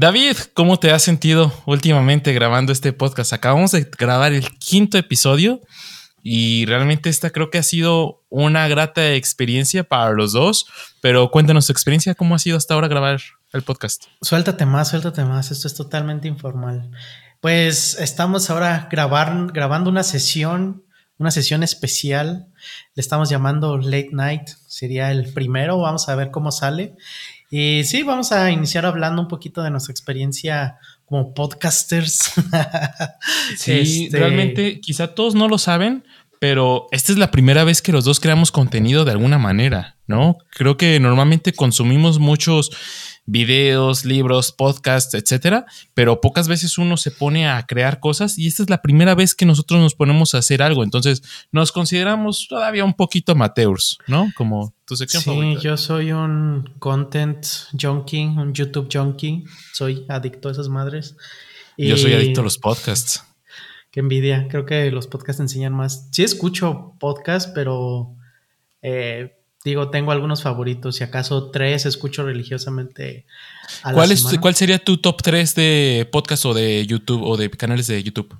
David, ¿cómo te has sentido últimamente grabando este podcast? Acabamos de grabar el quinto episodio y realmente esta creo que ha sido una grata experiencia para los dos, pero cuéntanos tu experiencia, ¿cómo ha sido hasta ahora grabar el podcast? Suéltate más, suéltate más, esto es totalmente informal. Pues estamos ahora grabar, grabando una sesión, una sesión especial, le estamos llamando Late Night, sería el primero, vamos a ver cómo sale. Y sí, vamos a iniciar hablando un poquito de nuestra experiencia como podcasters. sí, este, realmente quizá todos no lo saben, pero esta es la primera vez que los dos creamos contenido de alguna manera, ¿no? Creo que normalmente consumimos muchos videos, libros, podcasts, etcétera, pero pocas veces uno se pone a crear cosas y esta es la primera vez que nosotros nos ponemos a hacer algo, entonces nos consideramos todavía un poquito amateurs, ¿no? Como tu sección sí, yo soy un content junkie, un YouTube junkie, soy adicto a esas madres. Yo soy adicto a los podcasts. Qué envidia, creo que los podcasts enseñan más. Sí escucho podcasts, pero eh, digo, tengo algunos favoritos. Si acaso tres escucho religiosamente. A ¿Cuál, es, ¿Cuál sería tu top tres de podcast o de YouTube o de canales de YouTube?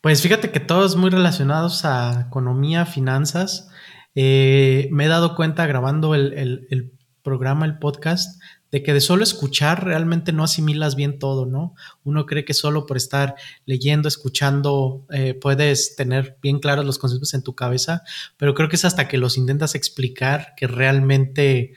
Pues fíjate que todos muy relacionados a economía, finanzas. Eh, me he dado cuenta grabando el, el programa, el podcast, de que de solo escuchar realmente no asimilas bien todo, ¿no? Uno cree que solo por estar leyendo, escuchando, eh, puedes tener bien claros los conceptos en tu cabeza, pero creo que es hasta que los intentas explicar que realmente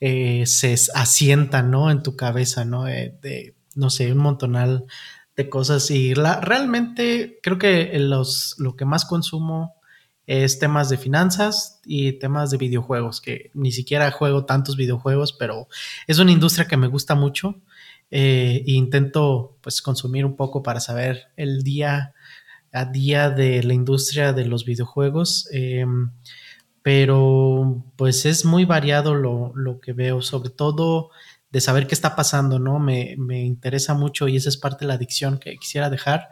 eh, se asientan, ¿no? En tu cabeza, ¿no? De, no sé, un montonal de cosas y la, realmente creo que los, lo que más consumo es temas de finanzas y temas de videojuegos, que ni siquiera juego tantos videojuegos, pero es una industria que me gusta mucho eh, e intento pues consumir un poco para saber el día a día de la industria de los videojuegos. Em, pero pues es muy variado lo, lo que veo, sobre todo de saber qué está pasando, ¿no? Me, me, interesa mucho y esa es parte de la adicción que quisiera dejar.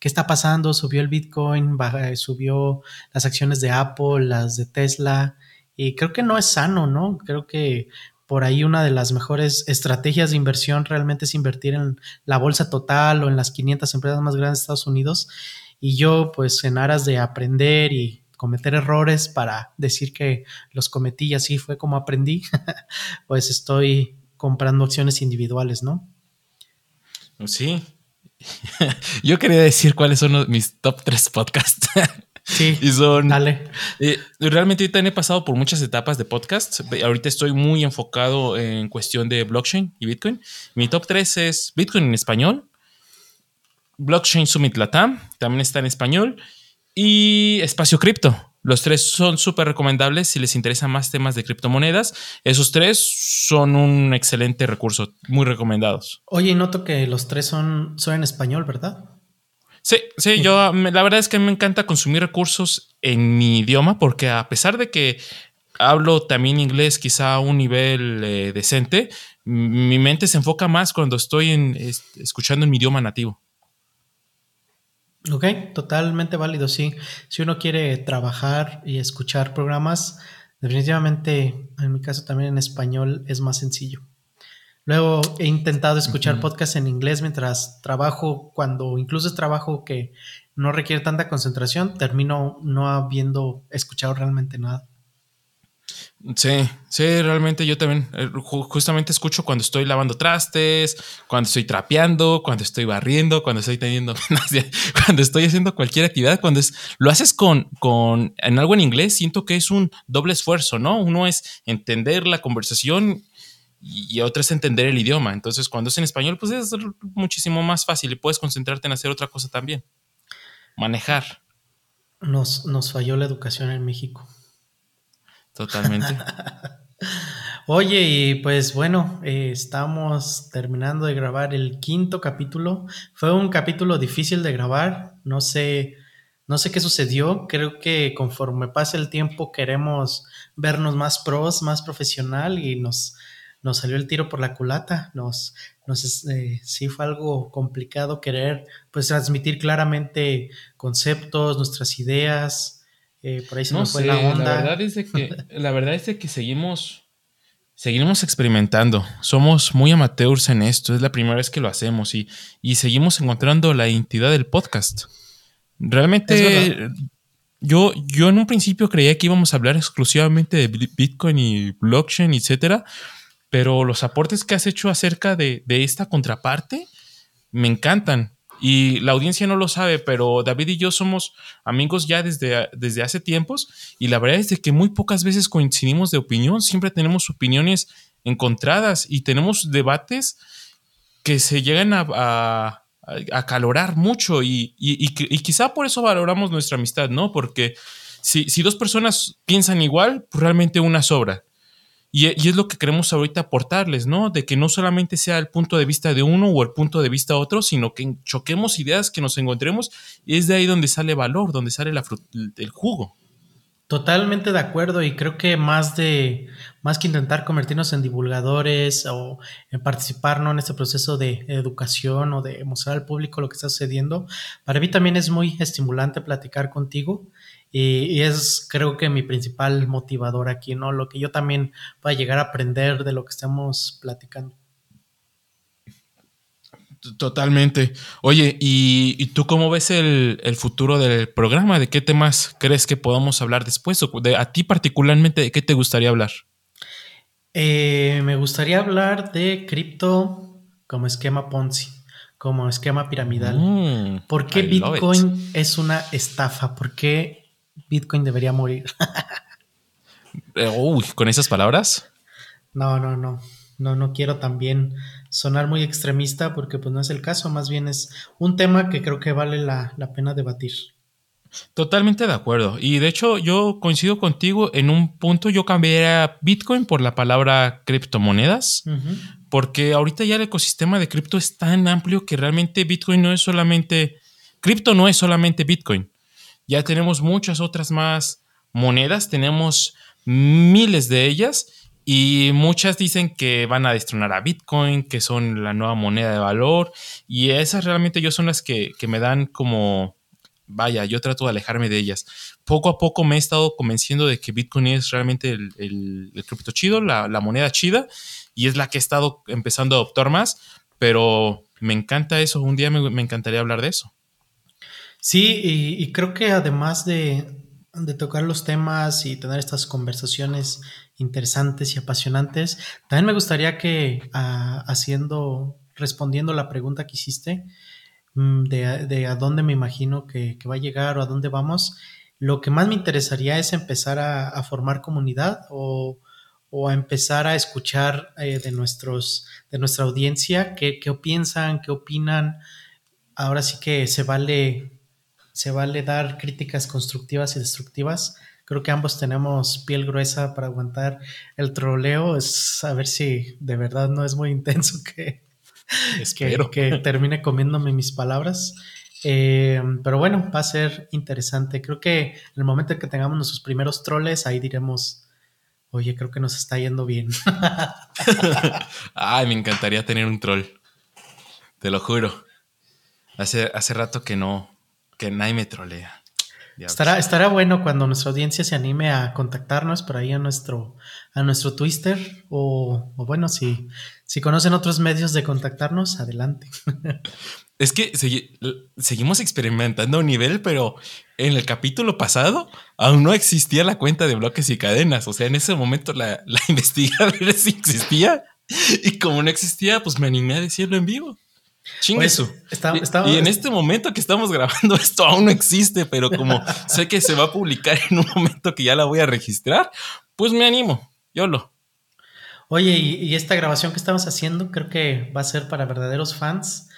¿Qué está pasando? Subió el Bitcoin, subió las acciones de Apple, las de Tesla, y creo que no es sano, ¿no? Creo que por ahí una de las mejores estrategias de inversión realmente es invertir en la bolsa total o en las 500 empresas más grandes de Estados Unidos. Y yo, pues en aras de aprender y cometer errores para decir que los cometí y así fue como aprendí, pues estoy comprando acciones individuales, ¿no? Sí. Yo quería decir cuáles son mis top tres podcasts. Sí. y son. Dale. Eh, realmente ahorita he pasado por muchas etapas de podcast. Ahorita estoy muy enfocado en cuestión de blockchain y Bitcoin. Mi top tres es Bitcoin en español, Blockchain Summit Latam, también está en español, y Espacio Cripto. Los tres son súper recomendables si les interesan más temas de criptomonedas. Esos tres son un excelente recurso, muy recomendados. Oye, noto que los tres son, son en español, ¿verdad? Sí, sí, yo la verdad es que me encanta consumir recursos en mi idioma porque a pesar de que hablo también inglés quizá a un nivel eh, decente, mi mente se enfoca más cuando estoy en, escuchando en mi idioma nativo. Ok, totalmente válido, sí. Si uno quiere trabajar y escuchar programas, definitivamente, en mi caso también en español es más sencillo. Luego he intentado escuchar podcasts en inglés mientras trabajo, cuando incluso es trabajo que no requiere tanta concentración, termino no habiendo escuchado realmente nada. Sí, sí, realmente yo también eh, justamente escucho cuando estoy lavando trastes, cuando estoy trapeando, cuando estoy barriendo, cuando estoy teniendo, cuando estoy haciendo cualquier actividad, cuando es, lo haces con, con, en algo en inglés, siento que es un doble esfuerzo, ¿no? Uno es entender la conversación y otro es entender el idioma. Entonces, cuando es en español, pues es muchísimo más fácil y puedes concentrarte en hacer otra cosa también. Manejar. Nos, nos falló la educación en México. Totalmente. Oye, y pues bueno, eh, estamos terminando de grabar el quinto capítulo. Fue un capítulo difícil de grabar. No sé, no sé qué sucedió. Creo que conforme pase el tiempo queremos vernos más pros, más profesional y nos, nos salió el tiro por la culata. Nos, nos eh, sí fue algo complicado querer pues transmitir claramente conceptos, nuestras ideas. Eh, por ahí se nos fue la onda. La verdad es de que, la verdad es que seguimos seguiremos experimentando. Somos muy amateurs en esto. Es la primera vez que lo hacemos y, y seguimos encontrando la identidad del podcast. Realmente, yo, yo en un principio creía que íbamos a hablar exclusivamente de Bitcoin y blockchain, etcétera, pero los aportes que has hecho acerca de, de esta contraparte me encantan. Y la audiencia no lo sabe, pero David y yo somos amigos ya desde, desde hace tiempos y la verdad es de que muy pocas veces coincidimos de opinión, siempre tenemos opiniones encontradas y tenemos debates que se llegan a, a, acalorar mucho y, y, y, quizá por eso valoramos nuestra amistad, ¿no? Porque si, si dos personas piensan igual, pues realmente una sobra. Y, es lo que queremos ahorita aportarles, ¿no? De que no solamente sea el punto de vista de uno o el punto de vista de otro, sino que choquemos ideas, que nos encontremos, y es de ahí donde sale valor, donde sale la el jugo. Totalmente de acuerdo y creo que más de más que intentar convertirnos en divulgadores o en participar en este proceso de educación o de mostrar al público lo que está sucediendo, para mí también es muy estimulante platicar contigo y, es creo que mi principal motivador aquí, ¿no? Lo que yo también pueda llegar a aprender de lo que estamos platicando. Totalmente. Oye, ¿y, tú cómo ves el, futuro del programa? ¿De qué temas crees que podamos hablar después? ¿O de, a ti particularmente, ¿de qué te gustaría hablar? Eh, me gustaría hablar de cripto como esquema Ponzi, como esquema piramidal. Mm, ¿Por qué Bitcoin es una estafa? ¿Por qué Bitcoin debería morir. Eh, uy, ¿con esas palabras? No, no, no. No, no quiero también sonar muy extremista porque pues no es el caso, más bien es un tema que creo que vale la, pena debatir. Totalmente de acuerdo. Y de hecho yo coincido contigo en un punto, yo cambiaría Bitcoin por la palabra criptomonedas, porque ahorita ya el ecosistema de cripto es tan amplio que realmente Bitcoin no es solamente, cripto no es solamente Bitcoin. Ya tenemos muchas otras más monedas, tenemos miles de ellas y muchas dicen que van a destronar a Bitcoin, que son la nueva moneda de valor y esas realmente yo son las que, me dan como, vaya, yo trato de alejarme de ellas. Poco a poco me he estado convenciendo de que Bitcoin es realmente el, el, cripto chido, la, moneda chida y es la que he estado empezando a adoptar más, pero me encanta eso, un día me encantaría hablar de eso. Sí, y, creo que además de, tocar los temas y tener estas conversaciones interesantes y apasionantes, también me gustaría que ah, haciendo, respondiendo la pregunta que hiciste, mm, de, a dónde me imagino que, va a llegar o a dónde vamos, lo que más me interesaría es empezar a, formar comunidad o, a empezar a escuchar eh, de, nuestros, de nuestra audiencia qué, qué piensan, qué opinan. Ahora sí que se vale se vale dar críticas constructivas y destructivas. Creo que ambos tenemos piel gruesa para aguantar el troleo. Es a ver si de verdad no es muy intenso que, que, termine comiéndome mis palabras. Eh, pero bueno, va a ser interesante. Creo que en el momento en que tengamos nuestros primeros troles, ahí diremos, oye, creo que nos está yendo bien. Ay, me encantaría tener un troll. Te lo juro. Hace, hace rato que no, que nadie me trolea. Estará, estará bueno cuando nuestra audiencia se anime a contactarnos por ahí a nuestro, a nuestro Twitter o, bueno, si, si conocen otros medios de contactarnos, adelante. Es que seguimos experimentando a un nivel, pero en el capítulo pasado aún no existía la cuenta de bloques y cadenas. O sea, en ese momento la, la investigué a ver si existía. Y como no existía, pues me animé a decirlo en vivo. Chingue eso. y, en este momento que estamos grabando esto aún no existe, pero como sé que se va a publicar en un momento que ya la voy a registrar, pues me animo. Yo lo. Oye, y, esta grabación que estamos haciendo creo que va a ser para verdaderos fans.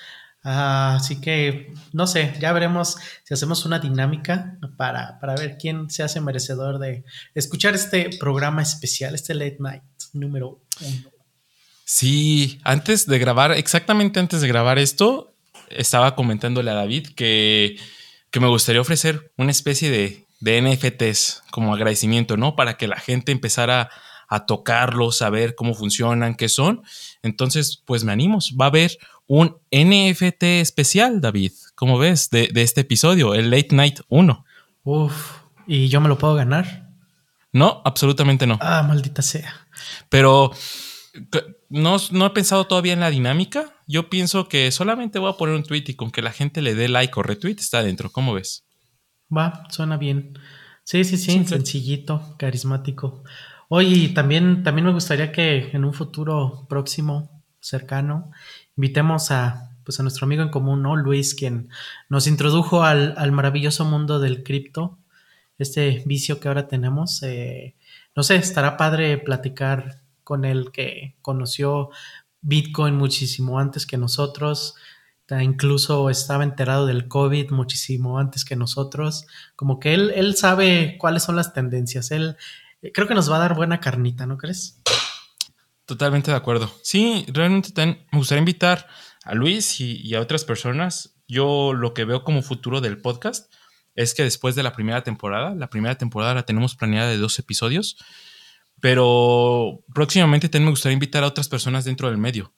Ah, así que, no sé, ya veremos si hacemos una dinámica para, para ver quién se hace merecedor de escuchar este programa especial, este late night número uno. Sí, antes de grabar, exactamente antes de grabar esto, estaba comentándole a David que, que me gustaría ofrecer una especie de, de, NFTs como agradecimiento, ¿no? Para que la gente empezara a tocarlos, a ver cómo funcionan, qué son. Entonces, pues me animo. Va a haber un NFT especial, David, como ves, de, de este episodio, el Late Night 1. Uf, ¿y yo me lo puedo ganar? No, absolutamente no. Ah, maldita sea. Pero no, no he pensado todavía en la dinámica. Yo pienso que solamente voy a poner un tweet y con que la gente le dé like o retweet está dentro. ¿Cómo ves? Va, suena bien. Sí, sí, sí, sencillito, carismático. Oye, también, también me gustaría que en un futuro próximo, cercano, invitemos a, pues a nuestro amigo en común, ¿no? Luis, quien nos introdujo al, al maravilloso mundo del cripto, este vicio que ahora tenemos. Eh, no sé, estará padre platicar con él que conoció Bitcoin muchísimo antes que nosotros, incluso estaba enterado del COVID muchísimo antes que nosotros, como que él, él sabe cuáles son las tendencias, él eh, creo que nos va a dar buena carnita, ¿no crees? Totalmente de acuerdo. Sí, realmente me gustaría invitar a Luis y, a otras personas. Yo lo que veo como futuro del podcast es que después de la primera temporada, la primera temporada la tenemos planeada de dos episodios, pero próximamente también me gustaría invitar a otras personas dentro del medio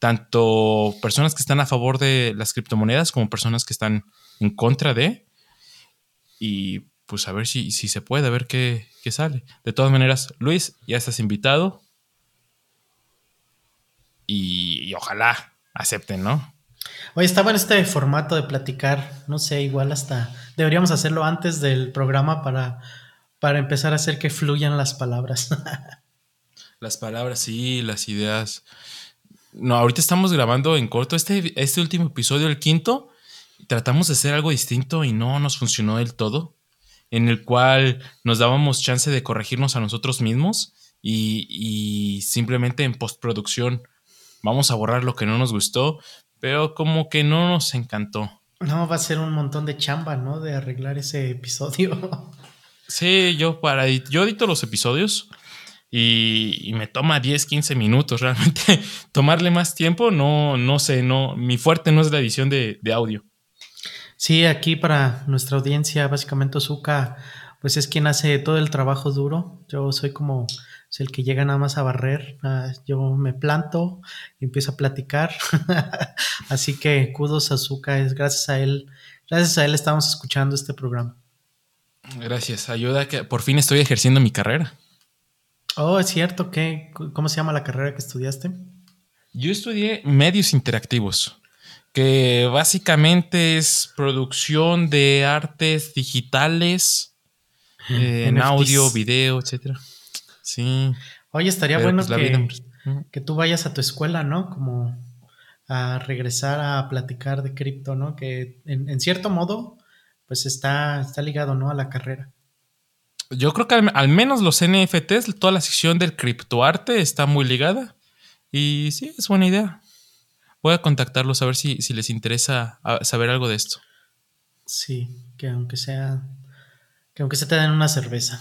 tanto personas que están a favor de las criptomonedas como personas que están en contra de. Y pues a ver si, si se puede, a ver qué, sale. De todas maneras, Luis, ya estás invitado. Y, ojalá acepten, ¿no? Oye, estaba en este formato de platicar, no sé, igual hasta deberíamos hacerlo antes del programa para, para empezar a hacer que fluyan las palabras. las palabras, sí, las ideas. No, ahorita estamos grabando en corto. Este, este último episodio, el quinto, tratamos de hacer algo distinto y no nos funcionó del todo. En el cual nos dábamos chance de corregirnos a nosotros mismos y, y simplemente en postproducción vamos a borrar lo que no nos gustó, pero como que no nos encantó. No, va a ser un montón de chamba, ¿no? De arreglar ese episodio. Sí, yo para yo edito los episodios y, me toma 10, 15 minutos realmente. Tomarle más tiempo, no, no sé, no, mi fuerte no es la edición de, audio. Sí, aquí para nuestra audiencia, básicamente Ozuka, pues es quien hace todo el trabajo duro. Yo soy como el que llega nada más a barrer. Ah, yo me planto y empiezo a platicar. Así que kudos a Azuka, es gracias a él, gracias a él estamos escuchando este programa. Gracias, ayuda que por fin estoy ejerciendo mi carrera. Oh, es cierto. ¿Qué? ¿Cómo se llama la carrera que estudiaste? Yo estudié medios interactivos, que básicamente es producción de artes digitales, eh, en audio, video, etcétera. Sí. Oye, estaría bueno pues, que, que, tú vayas a tu escuela, ¿no? Como a regresar a platicar de cripto, ¿no? Que en, en, cierto modo, pues está, está ligado, ¿no? A la carrera. Yo creo que al, menos los NFTs, toda la sección del criptoarte está muy ligada. Y sí, es buena idea. Voy a contactarlos a ver si, les interesa saber algo de esto. Sí, que aunque sea. Que aunque se te den una cerveza.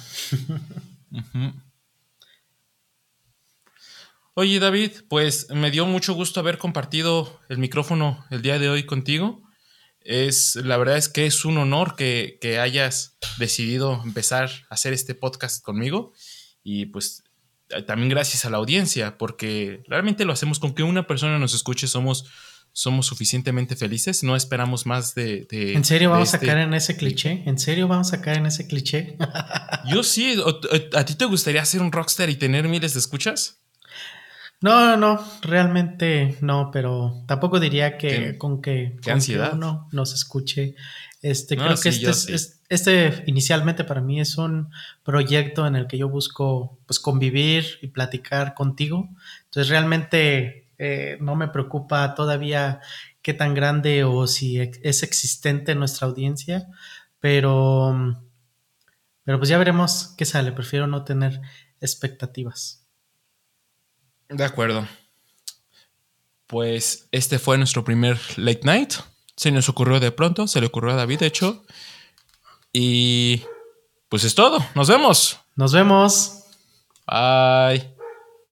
Oye, David, pues me dio mucho gusto haber compartido el micrófono el día de hoy contigo es, la verdad es que es un honor que, hayas decidido empezar a hacer este podcast conmigo y pues también gracias a la audiencia, porque realmente lo hacemos con que una persona nos escuche, somos, somos suficientemente felices, no esperamos más de... ¿En serio vamos a este caer en ese cliché? ¿En serio vamos a caer en ese cliché? Yo sí, ¿a ti te gustaría ser un rockstar y tener miles de escuchas? No, no, realmente no, pero tampoco diría que con que, uno nos escuche. Este, creo que este, es, este inicialmente para mí es un proyecto en el que yo busco pues convivir y platicar contigo. Entonces realmente eh, no me preocupa todavía qué tan grande o si es existente nuestra audiencia, pero, pero pues ya veremos qué sale. Prefiero no tener expectativas. De acuerdo. Pues este fue nuestro primer late night. Se nos ocurrió de pronto, se le ocurrió a David, de hecho. Y pues es todo. Nos vemos. Nos vemos. Bye.